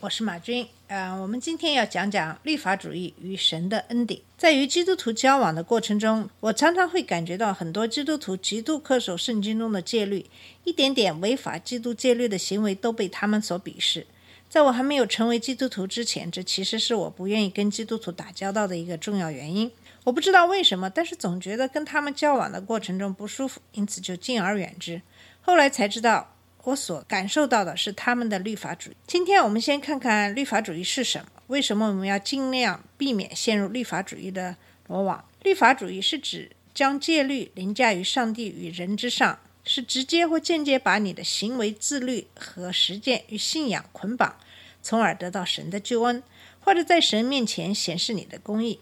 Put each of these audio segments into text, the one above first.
我是马军。呃，我们今天要讲讲律法主义与神的恩典。在与基督徒交往的过程中，我常常会感觉到很多基督徒极度恪守圣经中的戒律，一点点违反基督戒律的行为都被他们所鄙视。在我还没有成为基督徒之前，这其实是我不愿意跟基督徒打交道的一个重要原因。我不知道为什么，但是总觉得跟他们交往的过程中不舒服，因此就敬而远之。后来才知道，我所感受到的是他们的律法主义。今天我们先看看律法主义是什么，为什么我们要尽量避免陷入律法主义的罗网。律法主义是指将戒律凌驾于上帝与人之上，是直接或间接把你的行为自律和实践与信仰捆绑，从而得到神的救恩，或者在神面前显示你的公义。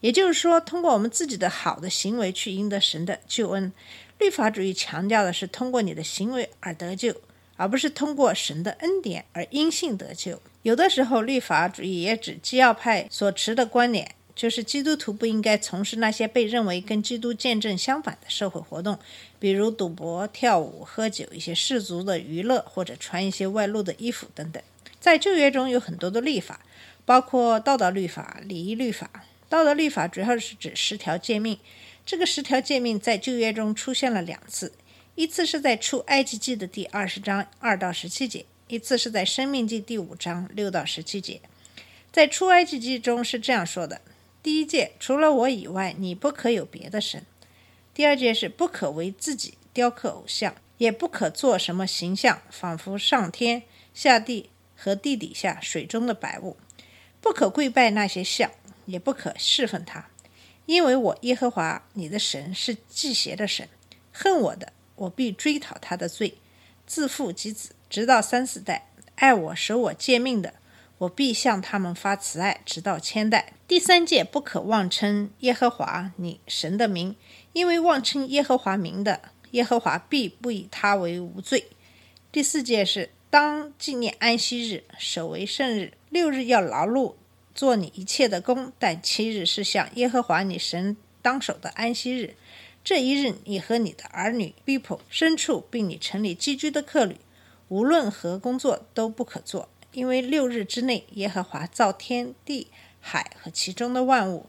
也就是说，通过我们自己的好的行为去赢得神的救恩。律法主义强调的是通过你的行为而得救，而不是通过神的恩典而因信得救。有的时候，律法主义也指基要派所持的观点，就是基督徒不应该从事那些被认为跟基督见证相反的社会活动，比如赌博、跳舞、喝酒、一些世俗的娱乐，或者穿一些外露的衣服等等。在旧约中有很多的律法，包括道德律法、礼仪律法。道德律法主要是指十条诫命，这个十条诫命在旧约中出现了两次，一次是在出埃及记的第二十章二到十七节，一次是在生命记第五章六到十七节。在出埃及记中是这样说的：第一诫，除了我以外，你不可有别的神；第二诫是不可为自己雕刻偶像，也不可做什么形象，仿佛上天下地和地底下水中的百物，不可跪拜那些像。也不可侍奉他，因为我耶和华你的神是忌邪的神，恨我的，我必追讨他的罪，自父及子，直到三四代；爱我守我诫命的，我必向他们发慈爱，直到千代。第三戒不可妄称耶和华你神的名，因为妄称耶和华名的，耶和华必不以他为无罪。第四戒是当纪念安息日，守为圣日，六日要劳碌。做你一切的工，但七日是向耶和华你神当守的安息日。这一日，你和你的儿女、people、牲畜，并你城里寄居的客旅，无论何工作都不可做，因为六日之内，耶和华造天地海和其中的万物，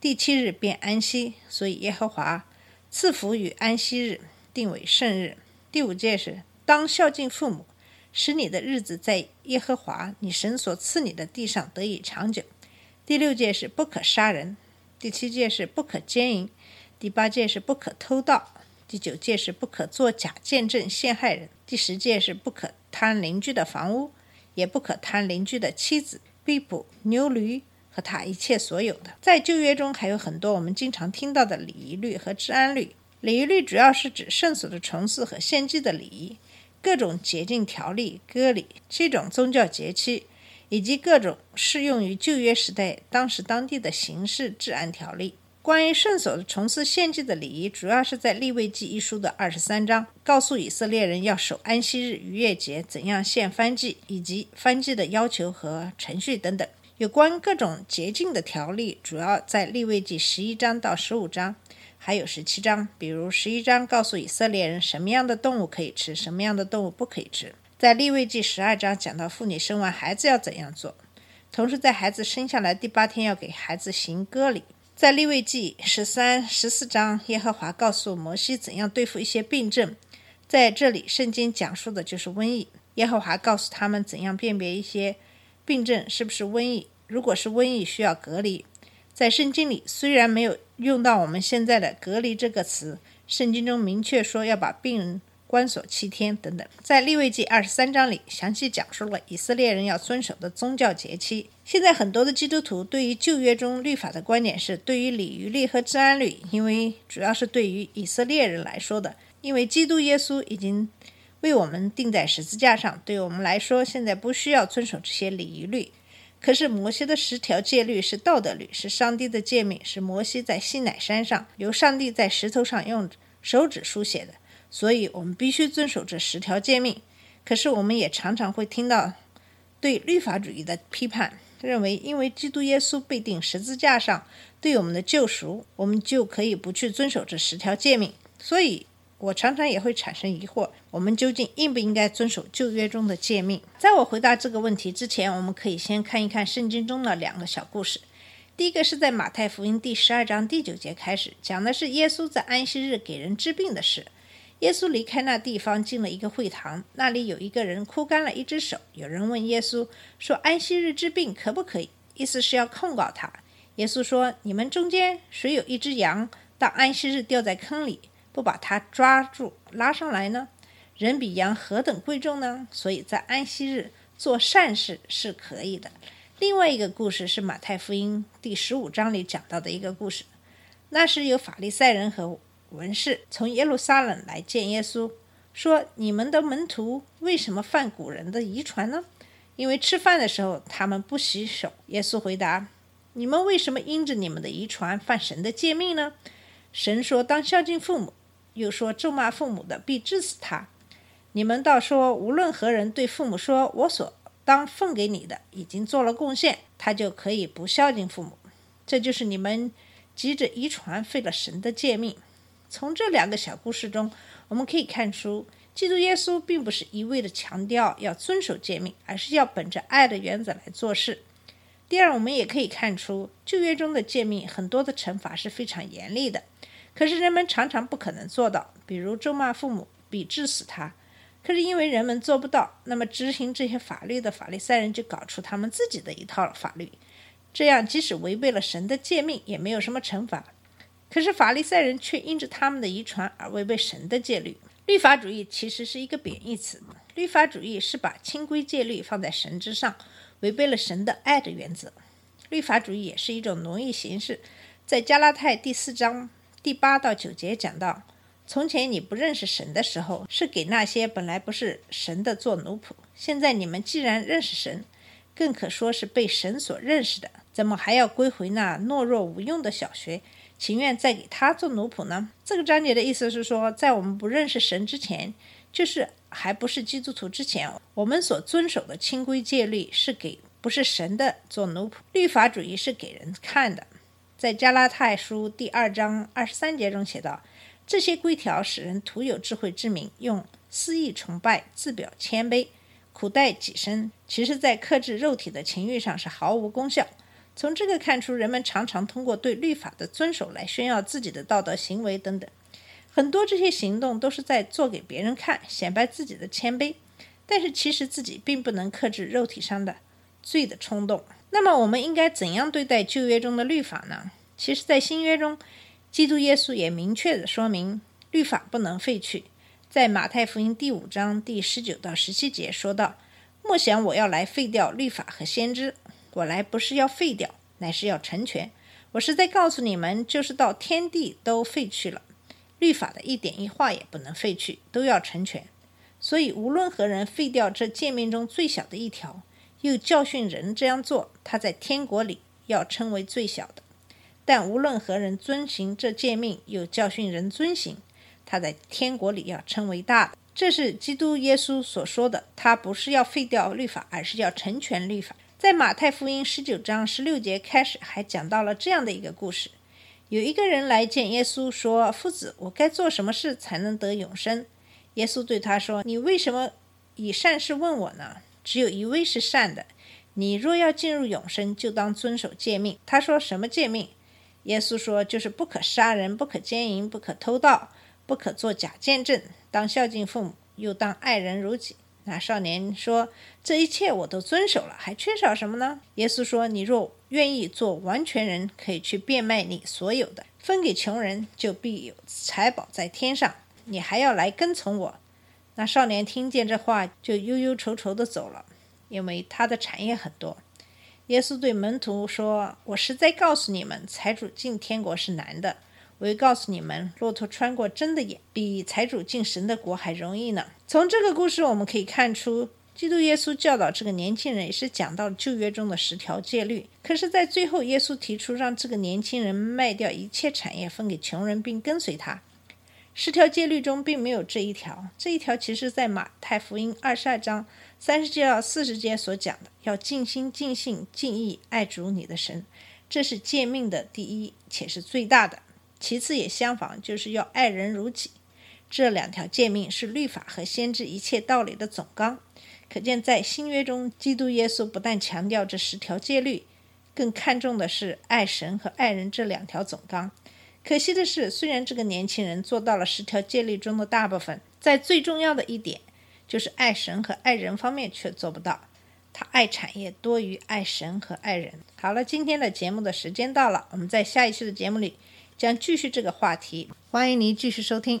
第七日便安息，所以耶和华赐福与安息日，定为圣日。第五诫是当孝敬父母。使你的日子在耶和华你神所赐你的地上得以长久。第六戒是不可杀人，第七戒是不可奸淫，第八戒是不可偷盗，第九戒是不可作假见证陷害人，第十戒是不可贪邻居的房屋，也不可贪邻居的妻子、婢仆、牛驴和他一切所有的。在旧约中还有很多我们经常听到的礼仪律和治安律。礼仪律主要是指圣所的重祀和献祭的礼仪。各种洁净条例、割礼、七种宗教节期，以及各种适用于旧约时代当时当地的刑事治安条例。关于圣所的重祀献祭的礼仪，主要是在立位记一书的二十三章，告诉以色列人要守安息日、逾越节，怎样献燔祭，以及燔祭的要求和程序等等。有关各种洁净的条例，主要在立位记十一章到十五章。还有十七章，比如十一章告诉以色列人什么样的动物可以吃，什么样的动物不可以吃。在利未记十二章讲到妇女生完孩子要怎样做，同时在孩子生下来第八天要给孩子行割礼。在利未记十三、十四章，耶和华告诉摩西怎样对付一些病症，在这里圣经讲述的就是瘟疫。耶和华告诉他们怎样辨别一些病症是不是瘟疫，如果是瘟疫需要隔离。在圣经里虽然没有用到我们现在的“隔离”这个词，圣经中明确说要把病人关锁七天等等。在利未记二十三章里，详细讲述了以色列人要遵守的宗教节期。现在很多的基督徒对于旧约中律法的观点是，对于礼仪律和治安律，因为主要是对于以色列人来说的，因为基督耶稣已经为我们钉在十字架上，对我们来说现在不需要遵守这些礼仪律。可是摩西的十条戒律是道德律，是上帝的诫命，是摩西在西乃山上由上帝在石头上用手指书写的，所以我们必须遵守这十条诫命。可是我们也常常会听到对律法主义的批判，认为因为基督耶稣被钉十字架上对我们的救赎，我们就可以不去遵守这十条诫命。所以。我常常也会产生疑惑：我们究竟应不应该遵守旧约中的诫命？在我回答这个问题之前，我们可以先看一看圣经中的两个小故事。第一个是在马太福音第十二章第九节开始，讲的是耶稣在安息日给人治病的事。耶稣离开那地方，进了一个会堂，那里有一个人枯干了一只手。有人问耶稣说：“安息日治病可不可以？”意思是要控告他。耶稣说：“你们中间谁有一只羊，到安息日掉在坑里？”不把他抓住拉上来呢？人比羊何等贵重呢？所以在安息日做善事是可以的。另外一个故事是马太福音第十五章里讲到的一个故事，那是有法利赛人和文士从耶路撒冷来见耶稣，说：“你们的门徒为什么犯古人的遗传呢？因为吃饭的时候他们不洗手。”耶稣回答：“你们为什么因着你们的遗传犯神的诫命呢？神说当孝敬父母。”又说咒骂父母的必治死他。你们倒说无论何人对父母说“我所当奉给你的已经做了贡献”，他就可以不孝敬父母。这就是你们急着遗传废了神的诫命。从这两个小故事中，我们可以看出，基督耶稣并不是一味的强调要遵守诫命，而是要本着爱的原则来做事。第二，我们也可以看出旧约中的诫命很多的惩罚是非常严厉的。可是人们常常不可能做到，比如咒骂父母，比治死他。可是因为人们做不到，那么执行这些法律的法利赛人就搞出他们自己的一套法律，这样即使违背了神的诫命，也没有什么惩罚。可是法利赛人却因着他们的遗传而违背神的戒律。律法主义其实是一个贬义词，律法主义是把清规戒律放在神之上，违背了神的爱的原则。律法主义也是一种奴役形式，在加拉太第四章。第八到九节讲到，从前你不认识神的时候，是给那些本来不是神的做奴仆；现在你们既然认识神，更可说是被神所认识的，怎么还要归回那懦弱无用的小学，情愿再给他做奴仆呢？这个章节的意思是说，在我们不认识神之前，就是还不是基督徒之前，我们所遵守的清规戒律是给不是神的做奴仆，律法主义是给人看的。在加拉太书第二章二十三节中写道：“这些规条使人徒有智慧之名，用私意崇拜，自表谦卑，苦待己身。其实，在克制肉体的情欲上是毫无功效。从这个看出，人们常常通过对律法的遵守来炫耀自己的道德行为等等。很多这些行动都是在做给别人看，显摆自己的谦卑。但是，其实自己并不能克制肉体上的罪的冲动。”那么我们应该怎样对待旧约中的律法呢？其实，在新约中，基督耶稣也明确的说明律法不能废去。在马太福音第五章第十九到十七节说道：“莫想我要来废掉律法和先知，我来不是要废掉，乃是要成全。我是在告诉你们，就是到天地都废去了，律法的一点一画也不能废去，都要成全。所以，无论何人废掉这诫命中最小的一条。”又教训人这样做，他在天国里要称为最小的；但无论何人遵行这诫命，又教训人遵行，他在天国里要称为大的。这是基督耶稣所说的，他不是要废掉律法，而是要成全律法。在马太福音十九章十六节开始，还讲到了这样的一个故事：有一个人来见耶稣，说：“夫子，我该做什么事才能得永生？”耶稣对他说：“你为什么以善事问我呢？”只有一位是善的，你若要进入永生，就当遵守诫命。他说什么诫命？耶稣说就是不可杀人，不可奸淫，不可偷盗，不可作假见证，当孝敬父母，又当爱人如己。那少年说这一切我都遵守了，还缺少什么呢？耶稣说你若愿意做完全人，可以去变卖你所有的，分给穷人，就必有财宝在天上。你还要来跟从我。那少年听见这话，就忧忧愁愁的走了，因为他的产业很多。耶稣对门徒说：“我实在告诉你们，财主进天国是难的。我又告诉你们，骆驼穿过针的眼，比财主进神的国还容易呢。”从这个故事我们可以看出，基督耶稣教导这个年轻人，也是讲到旧约中的十条戒律。可是，在最后，耶稣提出让这个年轻人卖掉一切产业，分给穷人，并跟随他。十条戒律中并没有这一条，这一条其实在马太福音二十二章三十节到四十节所讲的，要尽心、尽性、尽意爱主你的神，这是诫命的第一，且是最大的。其次也相仿，就是要爱人如己。这两条诫命是律法和先知一切道理的总纲。可见，在新约中，基督耶稣不但强调这十条戒律，更看重的是爱神和爱人这两条总纲。可惜的是，虽然这个年轻人做到了十条戒律中的大部分，在最重要的一点，就是爱神和爱人方面却做不到。他爱产业多于爱神和爱人。好了，今天的节目的时间到了，我们在下一期的节目里将继续这个话题，欢迎您继续收听。